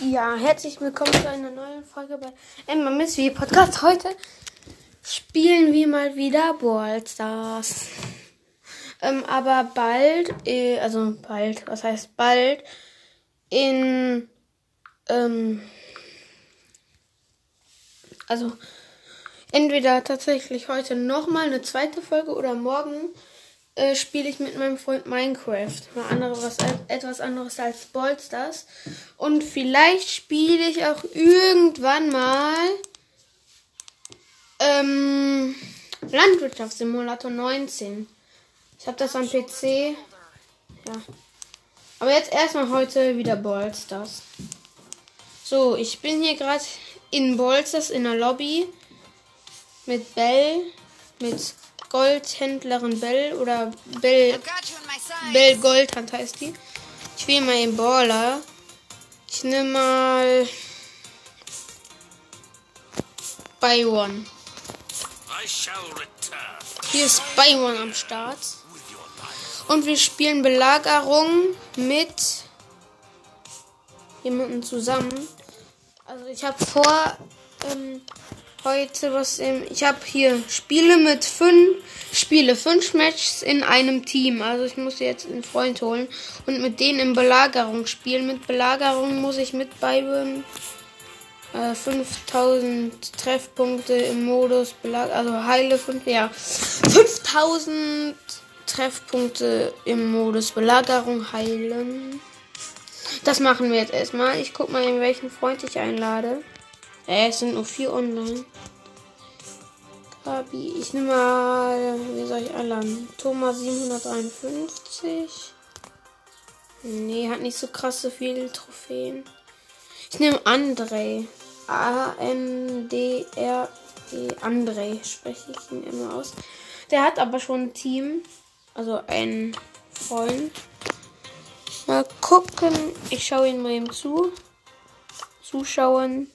Ja, herzlich willkommen zu einer neuen Folge bei Emma Miss wie Podcast. Heute spielen wir mal wieder Brawl Stars. Ähm, aber bald, äh, also bald, was heißt bald, in, ähm, also entweder tatsächlich heute nochmal eine zweite Folge oder morgen äh, spiele ich mit meinem Freund Minecraft. Mal anderes, etwas anderes als Ballstars. Und vielleicht spiele ich auch irgendwann mal ähm, Landwirtschaftssimulator 19. Ich habe das am PC. Ja. Aber jetzt erstmal heute wieder Ballstars. So, ich bin hier gerade in Ballstars in der Lobby mit Bell, mit Goldhändlerin Bell oder Bell, Bell Goldhand heißt die. Ich will mal den Baller. Ich nehme mal One. Hier ist One am Start. Und wir spielen Belagerung mit jemandem zusammen. Also ich habe vor, ähm, heute was im. Ich habe hier Spiele mit fünf Spiele, fünf Matches in einem Team. Also ich muss jetzt einen Freund holen und mit denen in Belagerung spielen. Mit Belagerung muss ich mit beibringen. Äh, 5000 Treffpunkte im Modus Belag also heile 5 ja 5000 Treffpunkte im Modus Belagerung heilen. Das machen wir jetzt erstmal. Ich guck mal, in welchen Freund ich einlade. Äh, es sind nur vier online. Gabi, ich nehme mal, wie soll ich einladen? Thomas 753. Nee, hat nicht so krasse viele Trophäen. Ich nehme André. A-N-D-R-E. André spreche ich ihn immer aus. Der hat aber schon ein Team. Also ein Freund. Mal gucken. Ich schaue ihn mal eben zu. Zuschauen.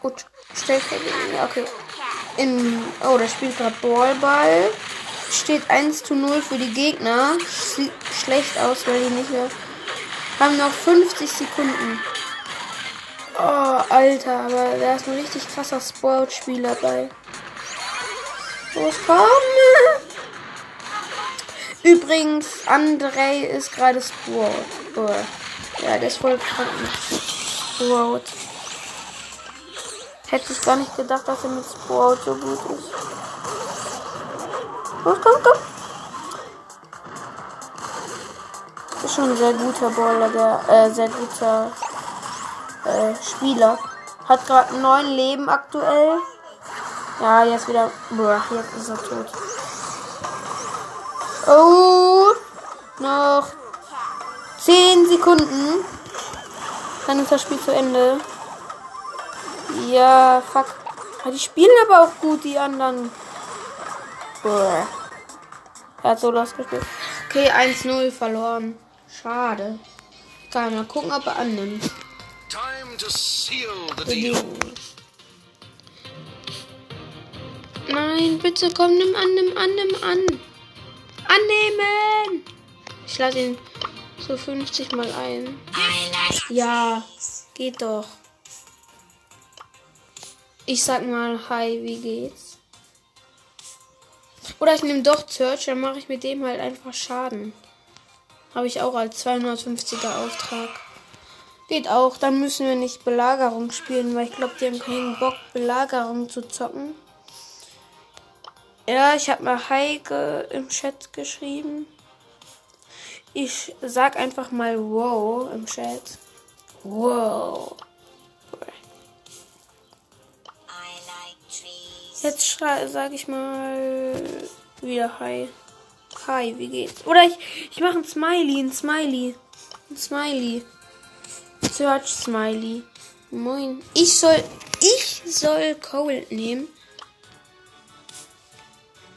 Gut, Stellvertretung. Ja, okay. In, oh, da spielt gerade Ballball. Steht 1 zu 0 für die Gegner. Sieht schlecht aus, weil die nicht mehr. Haben noch 50 Sekunden. Oh, Alter, aber da ist ein richtig krasser Sportspieler bei. Los, komm! Übrigens, André ist gerade Sport. Oh. Ja, der ist voll krank. Sport. Hätte ich gar nicht gedacht, dass er mit Sprout so gut ist. Los, komm, komm. Ist schon ein sehr guter Baller, der, äh, sehr guter äh, Spieler. Hat gerade neun Leben aktuell. Ja, jetzt wieder. Boah, jetzt ist er tot. Oh, noch zehn Sekunden. Dann ist das Spiel zu Ende. Ja, fuck. Die spielen aber auch gut, die anderen. Boah. Er hat so losgespielt. Okay, 1-0 verloren. Schade. Kann mal gucken, ob er annimmt. Nein, bitte komm, nimm an, nimm an, nimm an. Annehmen! Ich lade ihn so 50 mal ein. Ja, geht doch. Ich sag mal, hi, wie geht's? Oder ich nehme doch Search, dann mache ich mit dem halt einfach Schaden. Habe ich auch als 250er Auftrag. Geht auch, dann müssen wir nicht Belagerung spielen, weil ich glaube, die haben keinen Bock, Belagerung zu zocken. Ja, ich habe mal Heike im Chat geschrieben. Ich sag einfach mal wow im Chat. Wow. Jetzt sage ich mal wieder Hi. Hi, wie geht's? Oder ich, ich mache ein Smiley, ein Smiley. Ein Smiley. Search Smiley. Moin. Ich soll, ich soll Cold nehmen.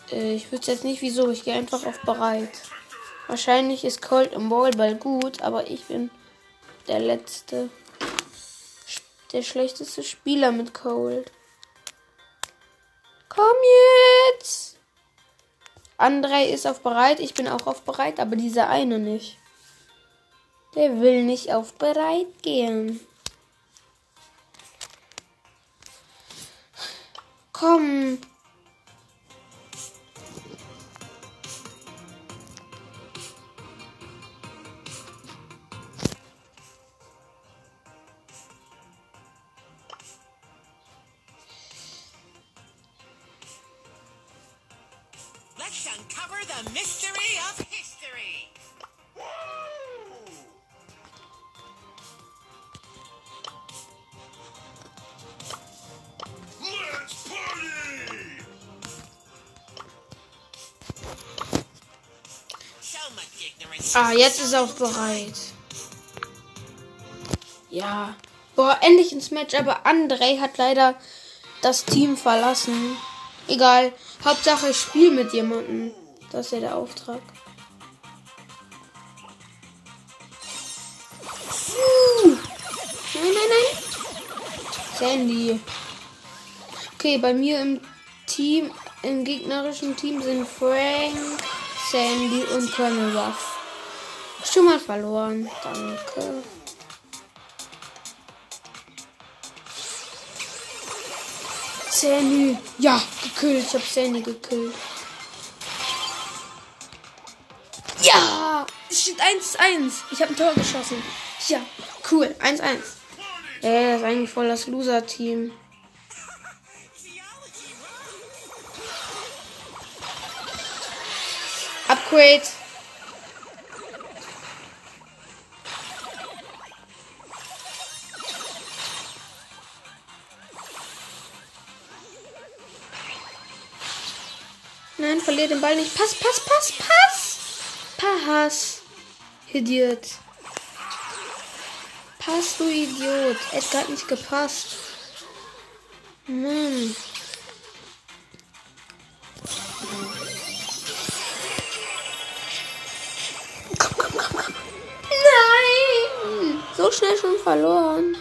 Äh, ich wüsste jetzt nicht wieso. Ich gehe einfach auf bereit. Wahrscheinlich ist Cold im Ballball gut, aber ich bin der letzte, der schlechteste Spieler mit Cold. Komm jetzt! André ist auf bereit, ich bin auch auf bereit, aber dieser eine nicht. Der will nicht auf bereit gehen. Komm. Uncover the mystery of history. Let's party! Ah, jetzt ist er auch bereit. Ja. Boah, endlich ins Match, aber André hat leider das Team verlassen. Egal. Hauptsache ich spiele mit jemandem. Das ist ja der Auftrag. Nein, nein, nein. Sandy. Okay, bei mir im Team, im gegnerischen Team sind Frank, Sandy und Colonel Ruff. Schon mal verloren. Danke. Sandy. Ja, gekillt. Ich hab Sandy gekillt. Es steht 1-1. Ich habe ein Tor geschossen. Ja, cool. 1-1. Ey, das ist eigentlich voll das Loser-Team. Upgrade. Nein, verliert den Ball nicht. Pass, pass, pass, pass. Pass. Idiot. Pass, du Idiot. Edgar hat nicht gepasst. Mann. Komm, komm, komm, komm. Nein! So schnell schon verloren.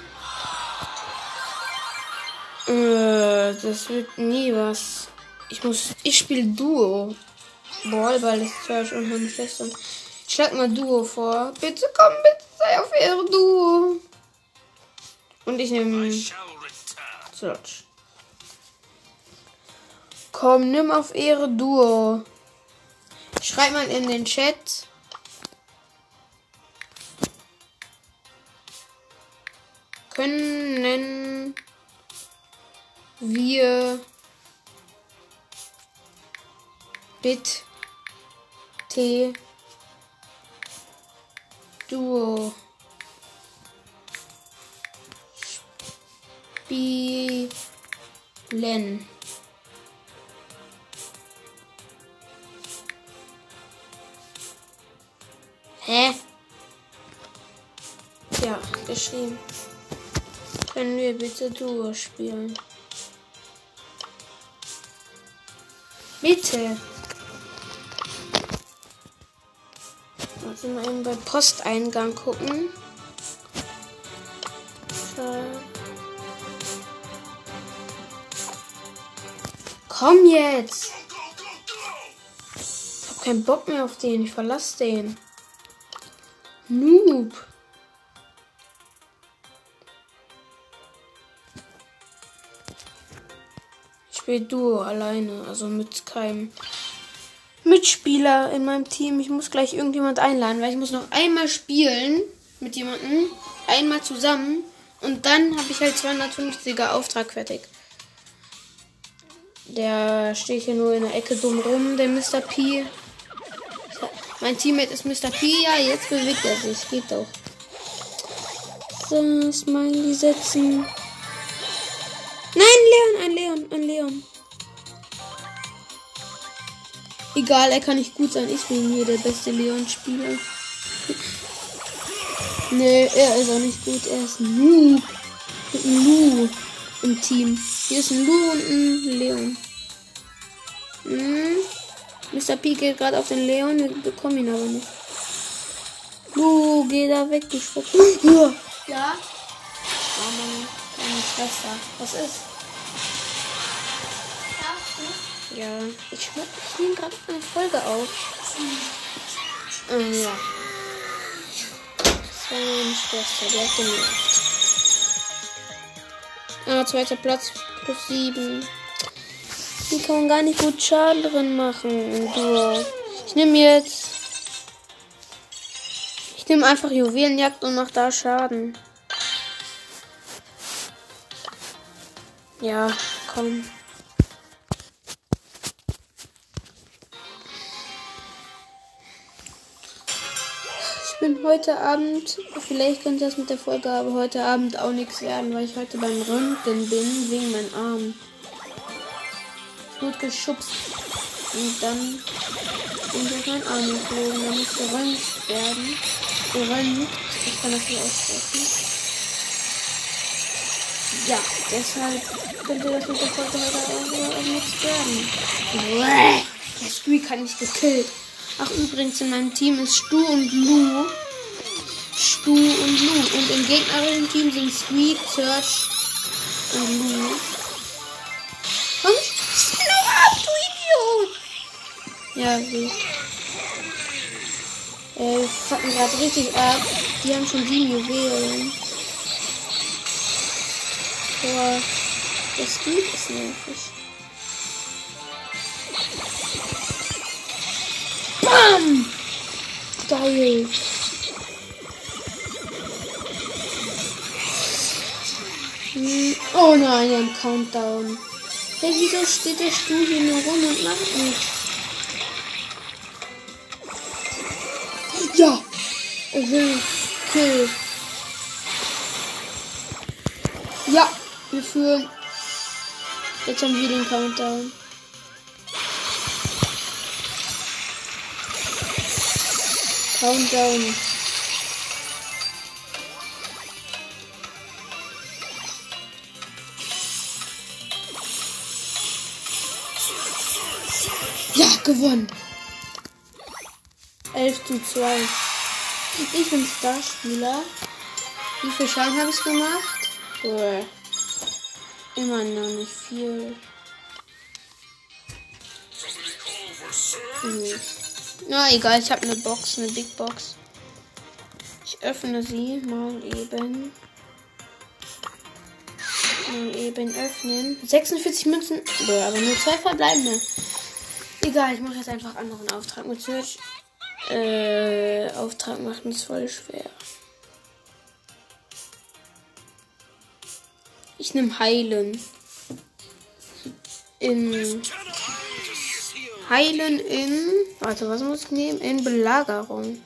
Äh, das wird nie was. Ich muss. Ich spiele Duo. Ballball ist zwar schon unheimlich schlecht. Schlag mal Duo vor. Bitte komm, bitte sei auf Ehre Duo. Und ich nehme. Slotch. Komm, nimm auf Ehre Duo. Schreib mal in den Chat. Können wir bitte Duo spielen? Hä? Ja, geschrieben. Können wir bitte Duo spielen? Bitte. Warte mal eben bei Posteingang gucken. Komm jetzt! Ich hab keinen Bock mehr auf den. Ich verlasse den. Noob. Ich spiele Duo alleine, also mit keinem Mitspieler in meinem Team. Ich muss gleich irgendjemand einladen, weil ich muss noch einmal spielen mit jemandem. Einmal zusammen. Und dann habe ich halt 250er Auftrag fertig. Der steht hier nur in der Ecke dumm rum, der Mr. P. Mein Teammate ist Mr. P. Ja, jetzt bewegt er sich. Geht doch. So, Smiley setzen. Nein, Leon, ein Leon, ein Leon. Egal, er kann nicht gut sein. Ich bin hier der beste Leon-Spieler. nee, er ist auch nicht gut. Er ist. Mit einem Lu im Team. Hier ist ein Lu und ein Leon. Hm. Mr. P geht gerade auf den Leon. Wir bekommen ihn aber nicht. Lu, geh da weg, du Schwupp. Ja. Ja? Meine, meine Schwester. Was ist? Ja, ich, ich nehme gerade eine Folge auf. Ähm, ja. Das war meine Schwester, die hat genervt. Ah, zweiter Platz plus sieben. Hier kann man gar nicht gut Schaden drin machen. Du. Ich nehme jetzt. Ich nehme einfach Juwelenjagd und mach da Schaden. Ja, komm. Bin heute Abend, vielleicht könnte das mit der Folge aber heute Abend auch nichts werden, weil ich heute beim Röntgen bin, wegen meinem Arm. Wurde geschubst. Und dann bin ich auf meinen Arm geflogen. Dann muss geröntgt werden. Geröntgt. Ich kann das nicht aussprechen. Ja, deshalb könnte das mit der Folge heute auch, auch nichts werden. Der Squeak hat mich gekillt. Ach, übrigens, in meinem Team ist Stu und Lu. Stu und Lu. Und im gegnerischen Team sind Squeak, Search und Lu. Komm, doch ab, du Idiot! Ja, gut. Äh, fucken gerade richtig ab. Die haben schon sieben Juwelen. Boah, der Squeak ist nervig. Geil. Oh nein, haben Countdown. Hey, wieso steht der Stuhl hier nur rum und macht nichts? Ja! Kill. Ja, wir führen. Jetzt haben wir den Countdown. Countdown. Ja, gewonnen. 11 zu 2. Ich bin Starspieler. Wie viel Schaden habe ich gemacht? Bäh. Immer noch nicht viel. Somebody Na egal, ich habe eine Box, eine Big Box. Ich öffne sie mal eben. Mal eben öffnen. 46 Münzen. Aber nur zwei verbleibende. Egal, ich mache jetzt einfach anderen Auftrag mit Search. Äh, Auftrag machen ist voll schwer. Ich nehme Heilen. In Heilen in. Warte, was muss ich nehmen? In Belagerung.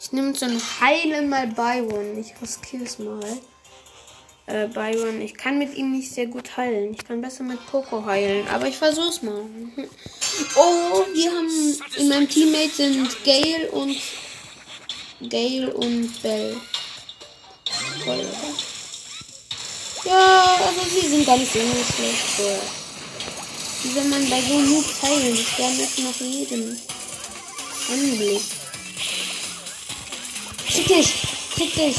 Ich nehme ein Heilen mal Byron. Ich riskiere es mal. Äh, Byron. Ich kann mit ihm nicht sehr gut heilen. Ich kann besser mit Poco heilen. Aber ich versuch's mal. Oh, wir haben. In meinem Teammate sind Gale und. Gale und Bell. Toll, oder? Ja, also sie sind gar nicht so. Wie soll man bei so Noobs heilen? Ich werde das nach jedem Anblick. Krieg dich! Krieg dich!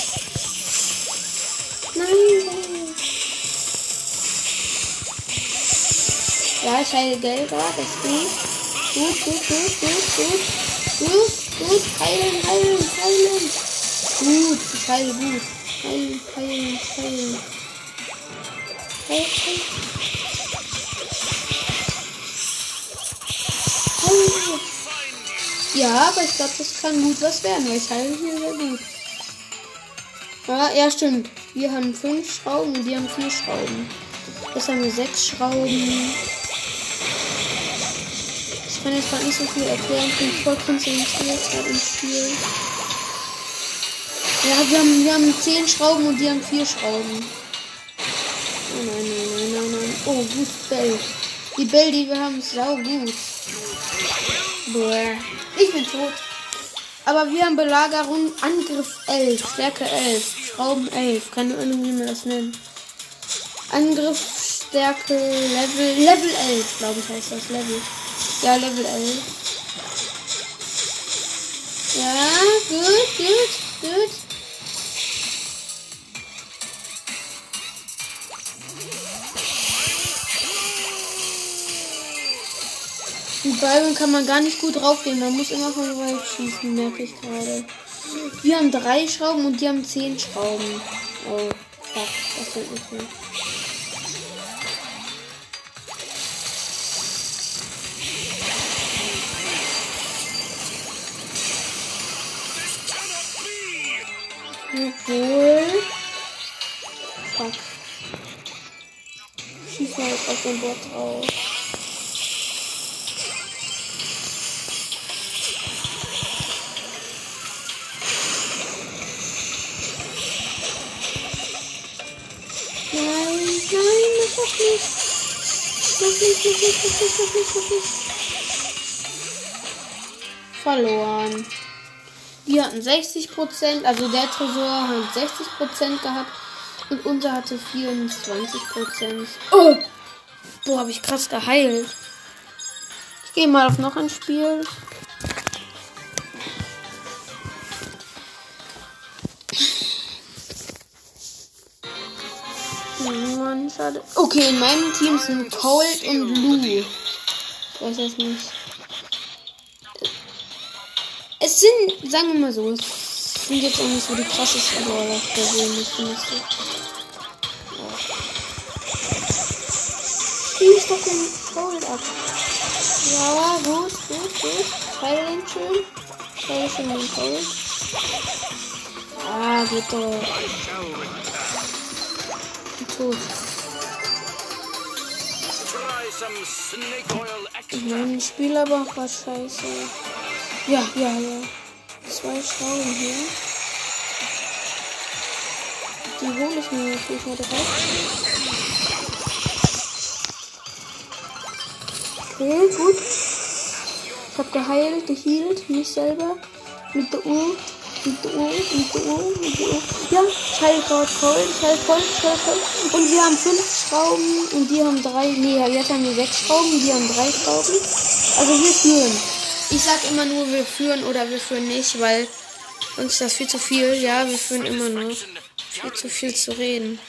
Nein! Ja, ich heile Geld gerade, das ist gut. Gut, gut, gut, gut, gut. Gut, heilen, heilen, heilen. Gut, ich heile gut. Heilen, heilen, heilen. Heil, heil. Ja, aber ich glaube, das kann gut was werden, weil ich heile hier sehr gut. Ja, ja, stimmt. Wir haben fünf Schrauben und die haben vier Schrauben. Jetzt haben wir sechs Schrauben. Ich kann jetzt gerade nicht so viel erklären. Ich bin voll konzentriert gerade im Spiel. Ja, wir haben, wir haben zehn Schrauben und die haben vier Schrauben. Oh nein, nein, nein, nein, nein. Oh, gut, Bell. Die Bell, die wir haben, ist sau gut. Bäh. Ich bin tot. Aber wir haben Belagerung, Angriff 11, Stärke 11, Schrauben 11. Keine Ahnung, wie man das nennt. Angriff, Stärke, Level, Level 11, glaube ich, heißt das Level. Ja, Level 11. Ja, gut, gut, gut. Mit Byron kann man gar nicht gut draufgehen. Man muss immer von weit schießen, merke ich gerade. Wir haben drei Schrauben und die haben zehn Schrauben. Oh, fuck. Das wird nicht gut. Obwohl. Fuck. Schieß mal auf den Bot drauf. Doch nicht. Noch nicht, noch nicht, noch nicht, noch nicht, noch nicht. Verloren. Wir hatten 60%, also der Tresor hat 60% gehabt und unser hatte 24%. Oh! Boah, habe ich krass geheilt. Ich gehe mal auf noch ein Spiel. Schade. Okay, in meinem Team sind Cold und Lou. Das nicht. Es sind, sagen wir mal so, es sind jetzt auch nicht so die krassesten Brawler persönlich, finde ich so. Schieß doch den Cold ab. Ja, gut, gut, gut. Den schön. Teile schön den Cold. Ah, geht doch. Tot. Try some snake oil Ich meine, das Spiel aber war scheiße. Ja, ja, ja. Zwei Schrauben hier. Die hole ich mir natürlich mal direkt. Okay, gut. Ich hab geheilt, gehealt, mich selber. Mit der Uhr. Mit der Uhr, mit der Uhr, mit der Uhr. Ja, gerade voll, heile voll, heile voll. Und wir haben fünf Schrauben und die haben drei. Nee, jetzt haben wir sechs Schrauben, die haben drei Schrauben. Also wir führen. Ich sag immer nur, wir führen oder wir führen nicht, weil uns das viel zu viel. Ja, wir führen immer noch. Viel zu viel zu reden.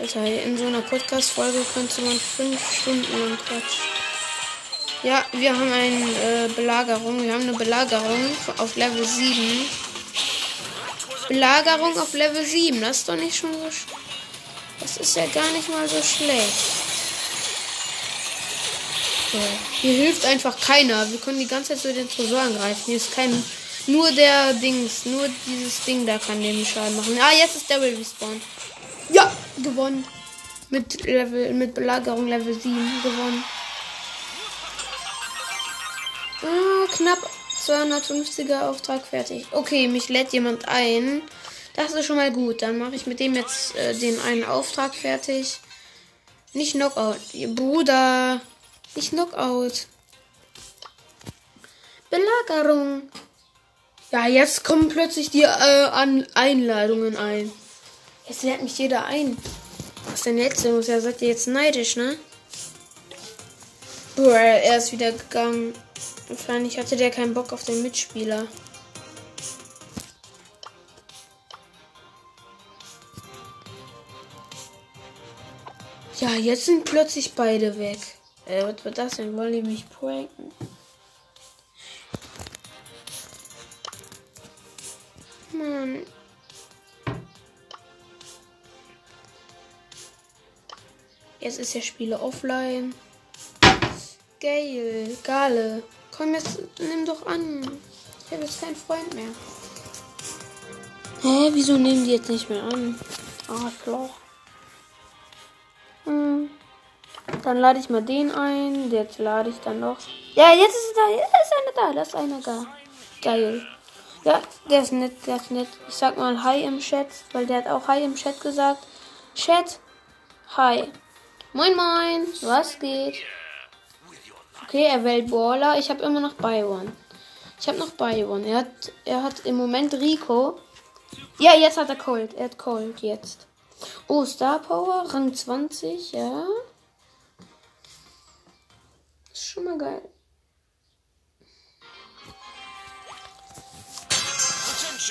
Alter, in so einer Podcast-Folge könnte man fünf Stunden lang quatschen. Ja, wir haben eine äh, Belagerung. Wir haben eine Belagerung auf Level 7. Belagerung auf Level 7. Das ist doch nicht schon so. sch- Das ist ja gar nicht mal so schlecht. So. Hier hilft einfach keiner. Wir können die ganze Zeit so den Tresor angreifen. Hier ist kein. Nur der Dings. Nur dieses Ding da kann dem Schaden machen. Ah, jetzt ist Daryl respawned. Ja, gewonnen. Mit Level, mit Belagerung Level 7 gewonnen. Ah, knapp 250er Auftrag fertig. Okay, mich lädt jemand ein. Das ist schon mal gut. Dann mache ich mit dem jetzt äh, den einen Auftrag fertig. Nicht Knockout. Bruder. Nicht Knockout. Belagerung. Ja, jetzt kommen plötzlich die äh, Einladungen ein. Jetzt lädt mich jeder ein. Was denn jetzt los? Ja, seid ihr jetzt neidisch, ne? Boah, er ist wieder gegangen. Wahrscheinlich hatte der keinen Bock auf den Mitspieler. Ja, jetzt sind plötzlich beide weg. Äh, was wird das denn? Wollen die mich pranken? Mann. Jetzt ist der Spieler offline. Geil, Gale. Komm jetzt, nimm doch an. Ich habe jetzt keinen Freund mehr. Hä, wieso nehmen die jetzt nicht mehr an? Arschloch. Hm. Dann lade ich mal den ein. Jetzt lade ich dann noch. Ja, jetzt ist er da. Jetzt ist einer da. Da ist einer da. Geil. Ja, der ist nett, der ist nett. Ich sag mal Hi im Chat, weil der hat auch Hi im Chat gesagt. Chat, Hi. Moin, moin. Was geht? Okay, er wählt Baller. Ich habe immer noch Byron. Ich habe noch Byron. Er hat, er hat im Moment Rico. Ja, jetzt hat er Cold. Er hat Cold jetzt. Oh, Star Power, Rang 20, ja. Ist schon mal geil.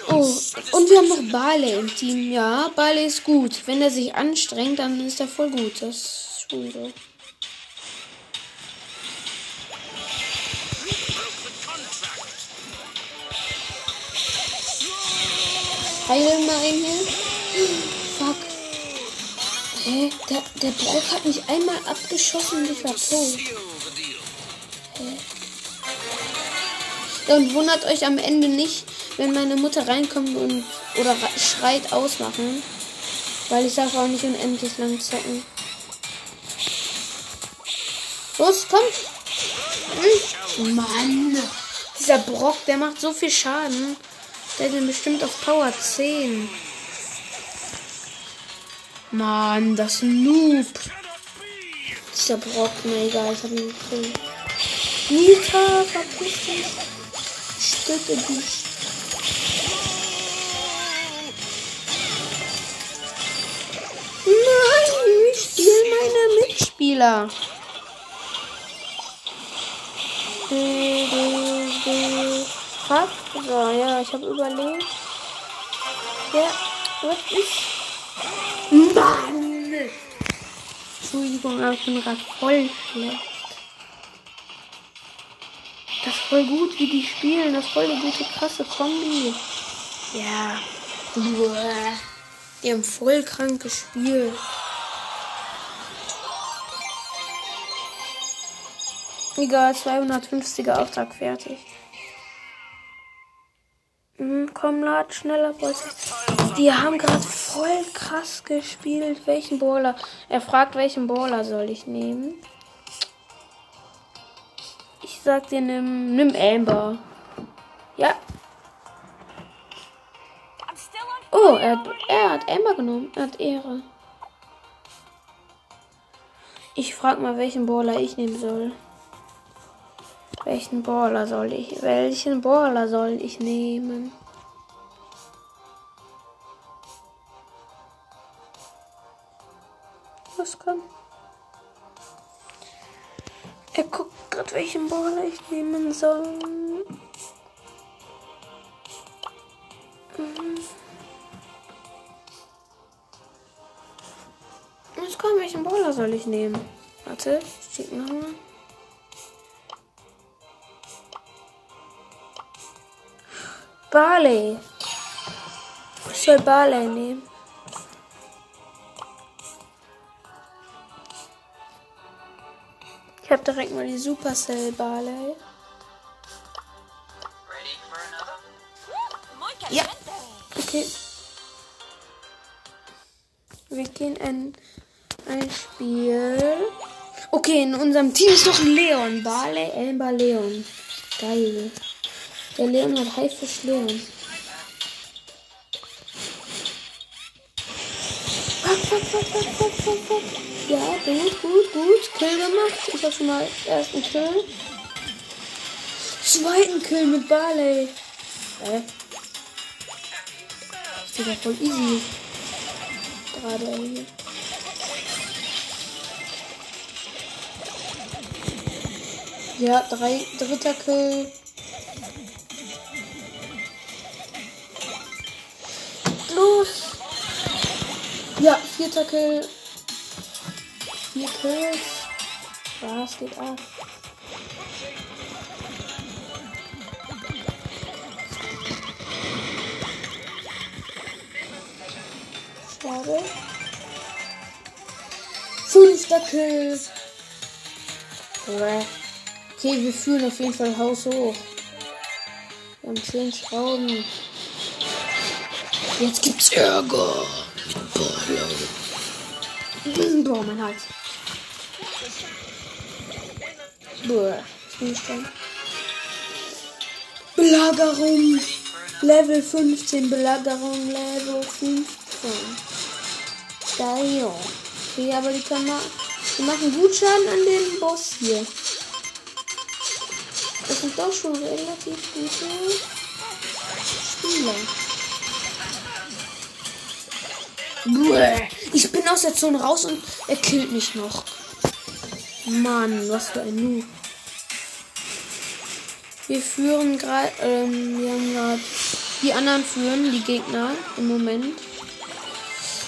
Oh, und wir haben noch Barley im Team. Ja, Barley ist gut. Wenn er sich anstrengt, dann ist er voll gut. Das ist schon so. Heil mal hier. Fuck. Hä? Der, der Brock hat mich einmal abgeschossen und ich war tot. Ja, und wundert euch am Ende nicht, wenn meine Mutter reinkommt und oder schreit ausmachen. Weil ich darf auch nicht unendlich lang zocken. Los, komm! Hm. Mann! Dieser Brock, der macht so viel Schaden. Der den bestimmt auf Power 10. Mann, das Noob. Dieser Brock, na egal, ich hab ihn gekillt. Nita, verpiss dich. Ich töte dich. Nein, ich spiele meine Mitspieler. Fuck. So, ja, ich habe überlebt. Ja, was ist? Mann! Entschuldigung, aber ich bin gerade voll schlecht. Das ist voll gut, wie die spielen. Das ist voll eine gute, krasse Kombi. Ja. Uah. Die haben voll krank gespielt. Egal, 250er Auftrag fertig. Mhm, komm, lad schneller, Boys. Die haben gerade voll krass gespielt. Welchen Brawler? Er fragt, welchen Brawler soll ich nehmen? Ich sag dir, nimm, nimm Amber. Ja. Oh, er, hat- er hat Amber genommen. Er hat Ehre. Ich frag mal, welchen Brawler ich nehmen soll. Welchen Brawler soll ich? Welchen Brawler soll ich nehmen? Was kann? Er guckt gerade, welchen Brawler ich nehmen soll. Jetzt komm, welchen Brawler soll ich nehmen? Warte, ich schick nochmal. Barley. Ich soll Barley nehmen. Ich hab direkt mal die Supercell Barley. Ja. Okay. Wir gehen ein, ein Spiel. Okay, in unserem Team ist noch ein Leon. Barley, Elba, Leon. Geil. Der Leon hat Haifisch Leon. Ja, gut, gut, gut. Kill gemacht. Ich hab schon mal ersten Kill. Zweiten Kill mit Barley. Hä? Das ist ja voll easy. Gerade hier. Ja, drei, dritter Kill. Ja, vierter Kill. Vier Kills. Was geht ab? Schade. Fünfter Kill. Okay, wir führen auf jeden Fall Haus hoch. Wir haben zehn Schrauben. Jetzt gibt's Ärger. Boah, mein Hals. Boah, ich bin gespannt. Belagerung. Level 15. Belagerung Level 15. Geil. Okay, aber die können mal. Die machen gut Schaden an den Boss hier. Das sind doch schon relativ gute Spieler. Ich bin aus der Zone raus und er killt mich noch. Mann, was für ein Noob. Wir führen gerade, ähm, wir haben gerade, die anderen führen, die Gegner im Moment.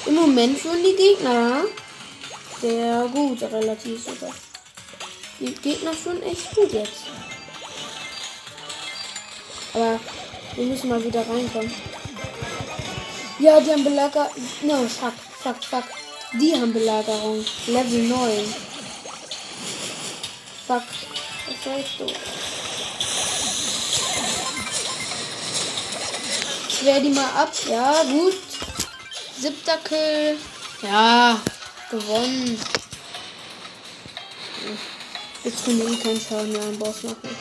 Im Moment führen die Gegner sehr gut, relativ sogar. Die Gegner führen echt gut jetzt. Aber wir müssen mal wieder reinkommen. Ja, die haben Belagerung. No, fuck, fuck, fuck. Die haben Belagerung. Level 9. Fuck. Was sollst du? Ich wehr die mal ab. Ja, gut. Siebter Kill. Ja, gewonnen. Jetzt können wir keinen Schaden mehr am Boss machen.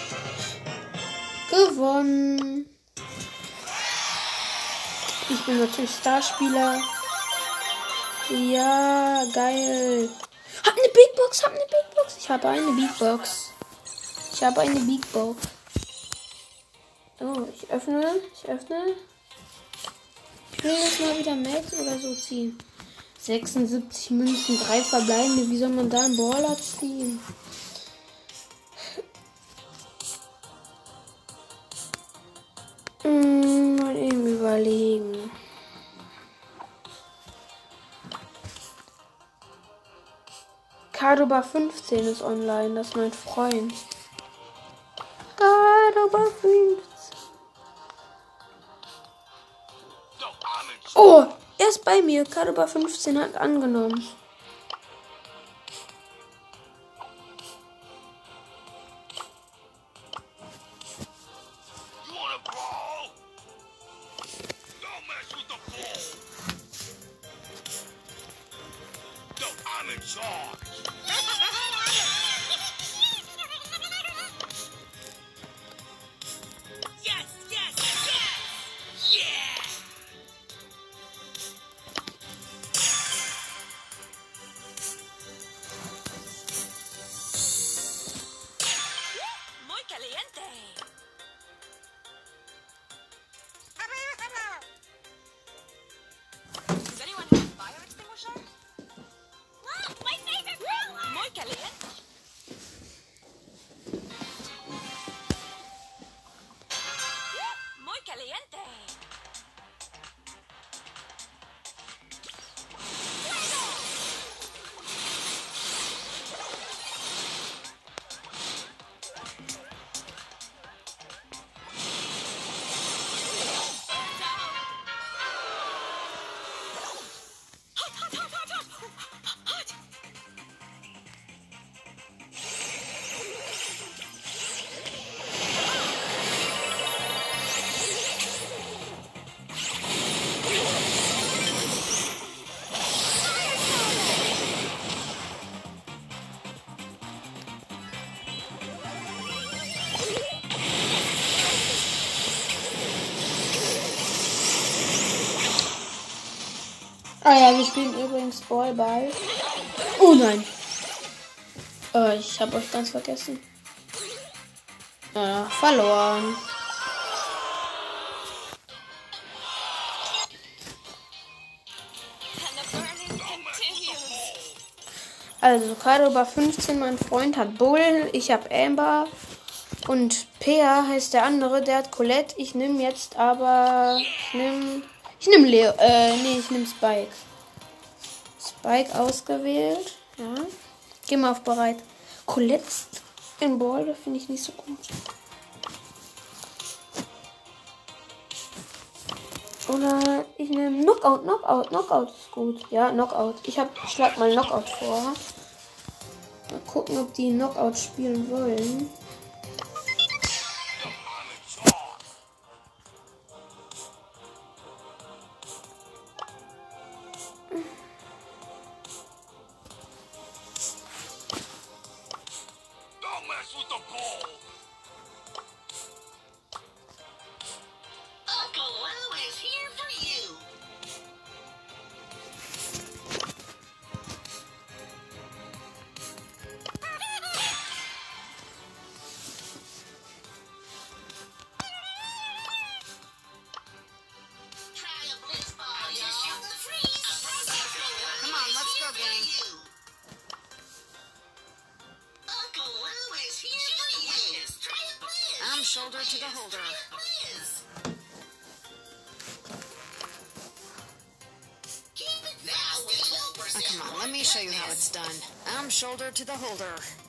Gewonnen. Ich bin natürlich Starspieler. Ja, geil. Hab eine Big Box, hab eine Big Box. Ich habe eine Big Box. Ich habe eine Big Box. Oh, ich öffne, ich öffne. Ich will jetzt mal wieder Max oder so ziehen. 76 Münzen, drei verbleibende. Wie soll man da einen Baller ziehen? Hm, mal eben überlegen. Kadoba 15 ist online, das ist mein Freund. Kadoba 15. Oh, er ist bei mir. Kadoba 15 hat angenommen. Wir spielen übrigens Ballball. Oh nein. Äh, ich habe euch ganz vergessen. Ja, verloren. Also, gerade über 15, mein Freund hat Bull, ich habe Amber und Peer heißt der andere, der hat Colette. Ich nehme jetzt aber. Ich nehme. Ich nehme Leo. Äh, nee, ich nehme Spike. Spike ausgewählt. Ja. Geh mal auf bereit. Colette in Ball, finde ich nicht so gut. Oder ich nehme Knockout, Knockout, Knockout ist gut. Ja, Knockout. Ich hab, schlag mal Knockout vor. Mal gucken, ob die Knockout spielen wollen. Done. I'm shoulder to the holder.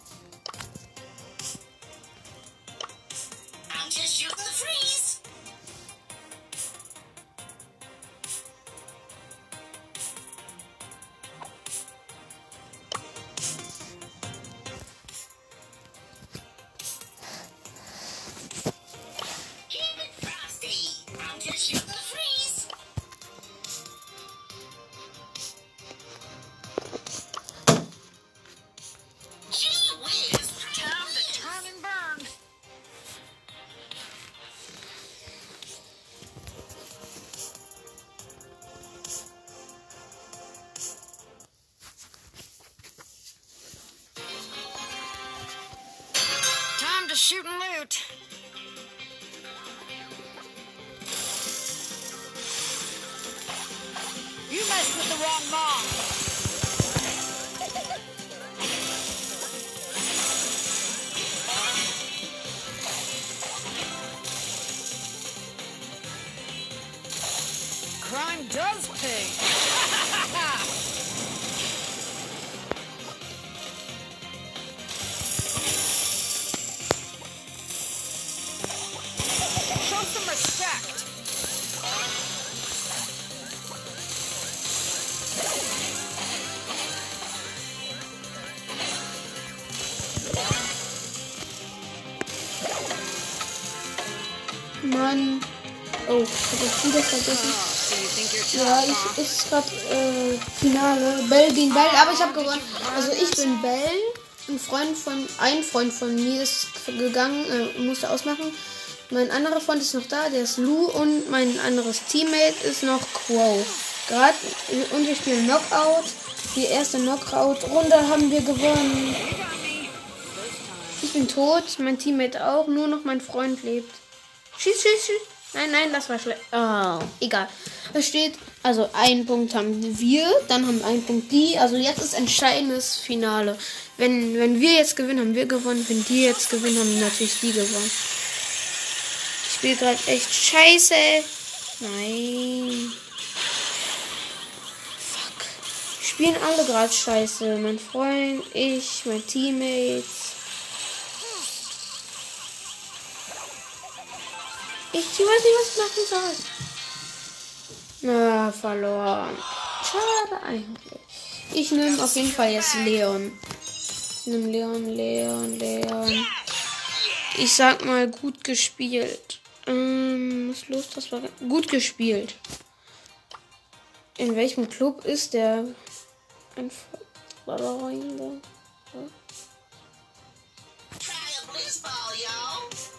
Mann. Oh, ich hab das wieder vergessen. Ja, ich ist gerade äh, Finale. Bell gegen Bell, aber ich habe gewonnen. Also ich bin Bell. Ein Freund von, ein Freund von mir ist gegangen, äh, musste ausmachen. Mein anderer Freund ist noch da, der ist Lou und mein anderes Teammate ist noch Quo. Gerade und wir spielen Knockout. Die erste Knockout-Runde haben wir gewonnen. Ich bin tot, mein Teammate auch, nur noch mein Freund lebt. Schieß, schieß, schieß. Nein, nein, das war schlecht. Oh, egal. Es steht, also einen Punkt haben wir, dann haben einen Punkt die. Also jetzt ist entscheidendes Finale. Wenn, wenn wir jetzt gewinnen, haben wir gewonnen. Wenn die jetzt gewinnen, haben natürlich die gewonnen. Ich spiele gerade echt scheiße. Nein. Fuck. Spielen alle gerade scheiße. Mein Freund, ich, mein Teammates. Ich weiß nicht, was ich machen soll. Na, verloren. Schade eigentlich. Ich nehme auf jeden Fall jetzt Leon. Ich nehme Leon, Leon, Leon. Ich sag mal, gut gespielt. Ähm, was ist los? Das war gut gespielt. In welchem Club ist der? Ein Freund. Try a baseball, y'all.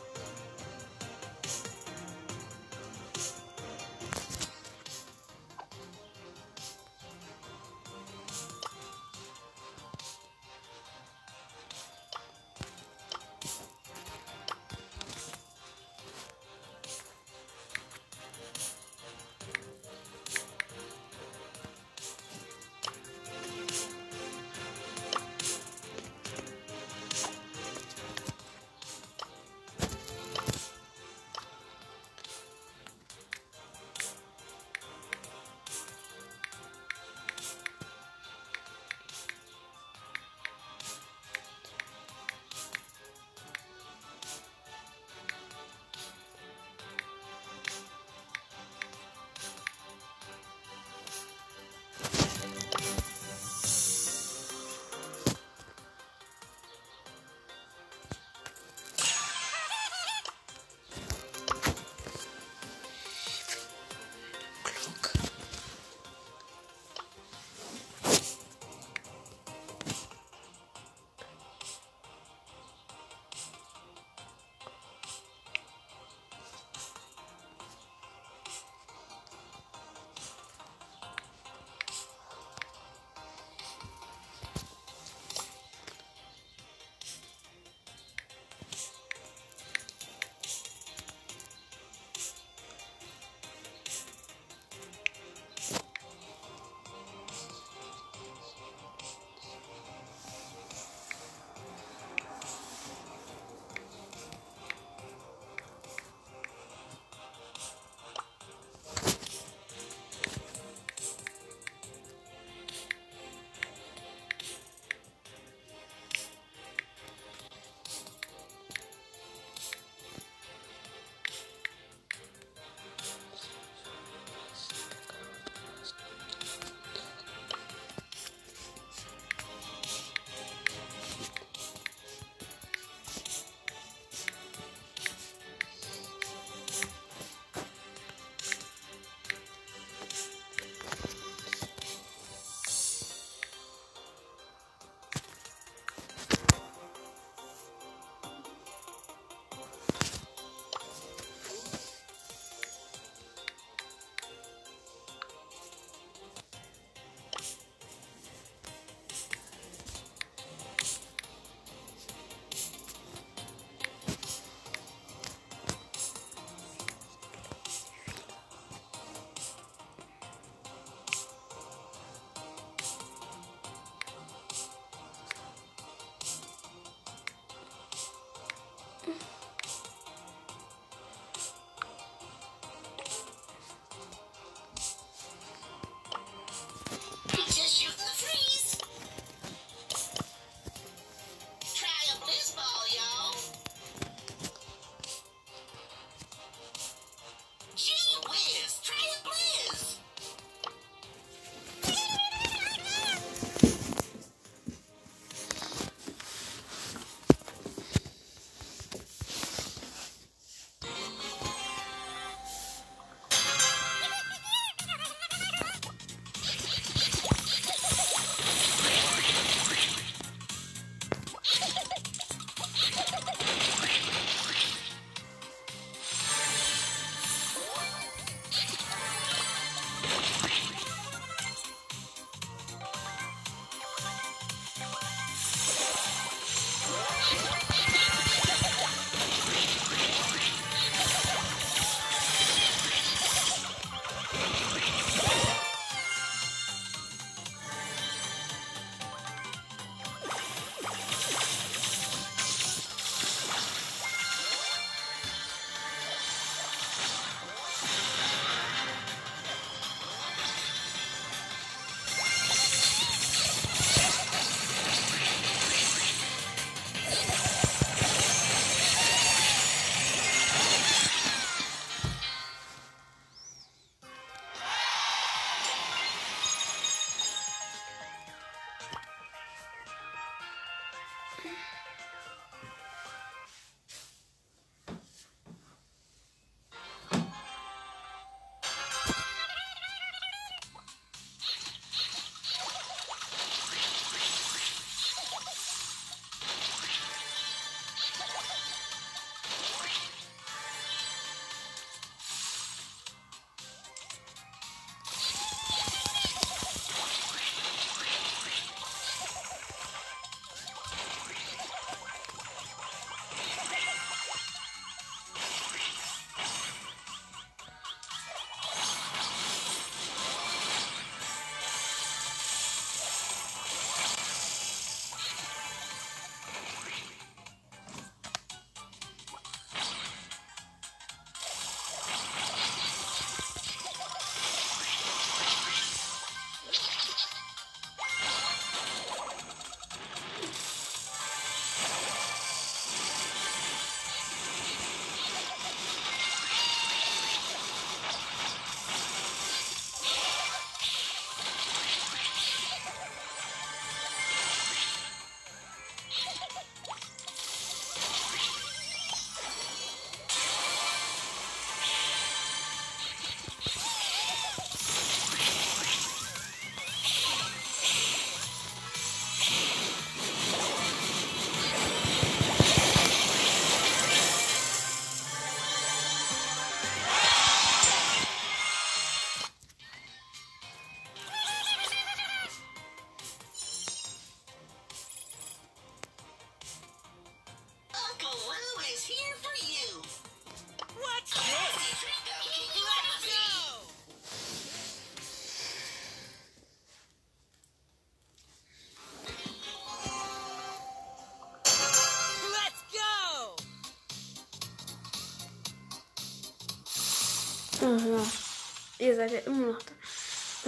Seid ja immer noch da.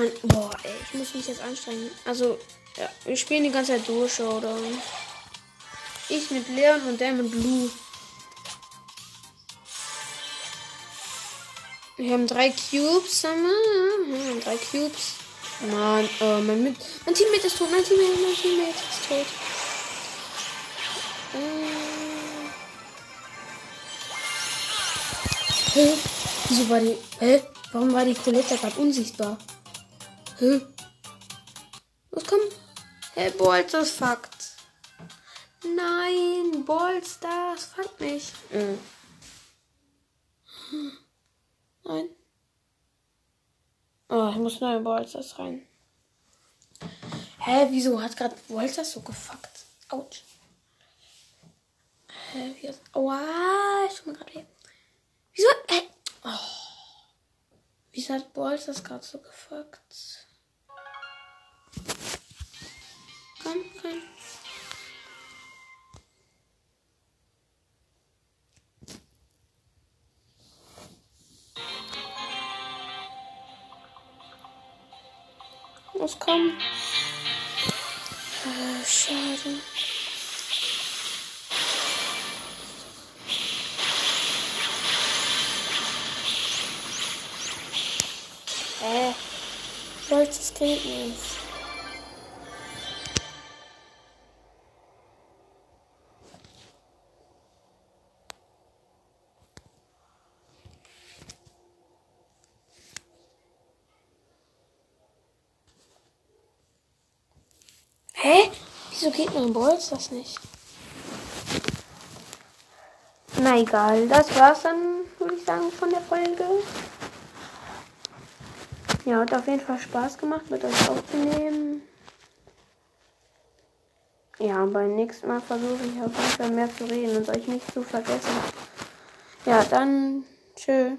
Mann, boah, ey, ich muss mich jetzt anstrengen. Also, ja, wir spielen die ganze Zeit durch, oder? Ich mit Leon und der mit Lou. Wir haben drei Cubes, haben drei Cubes. Mann, äh, mein, mit mein Teammate ist tot, mein Teammate, mein Teammate ist tot. Äh. Hä? Wieso war die. Hä? Warum war die Colette gerade unsichtbar? Hä? Was kommt? Hä, Balls, das fuckt. Nein, Balls, das fuckt mich. Mhm. Nein. Oh, ich muss neu in das rein. Hä, wieso hat gerade das so gefuckt? Autsch. Hä, wie ist. Aua, ich bin gerade. Wieso? Hä? Oh. Wieso hat Balls das gerade so gefuckt? Komm, komm. Los, komm. Äh, schade. Hä? Geht nicht. Hä? Wieso geht mein Balls das nicht? Na egal, das war's dann, würde ich sagen, von der Folge. Ja, hat auf jeden Fall Spaß gemacht, mit euch aufzunehmen. Ja, beim nächsten Mal versuche ich auf jeden Fall mehr zu reden und euch nicht zu vergessen. Ja, dann tschö.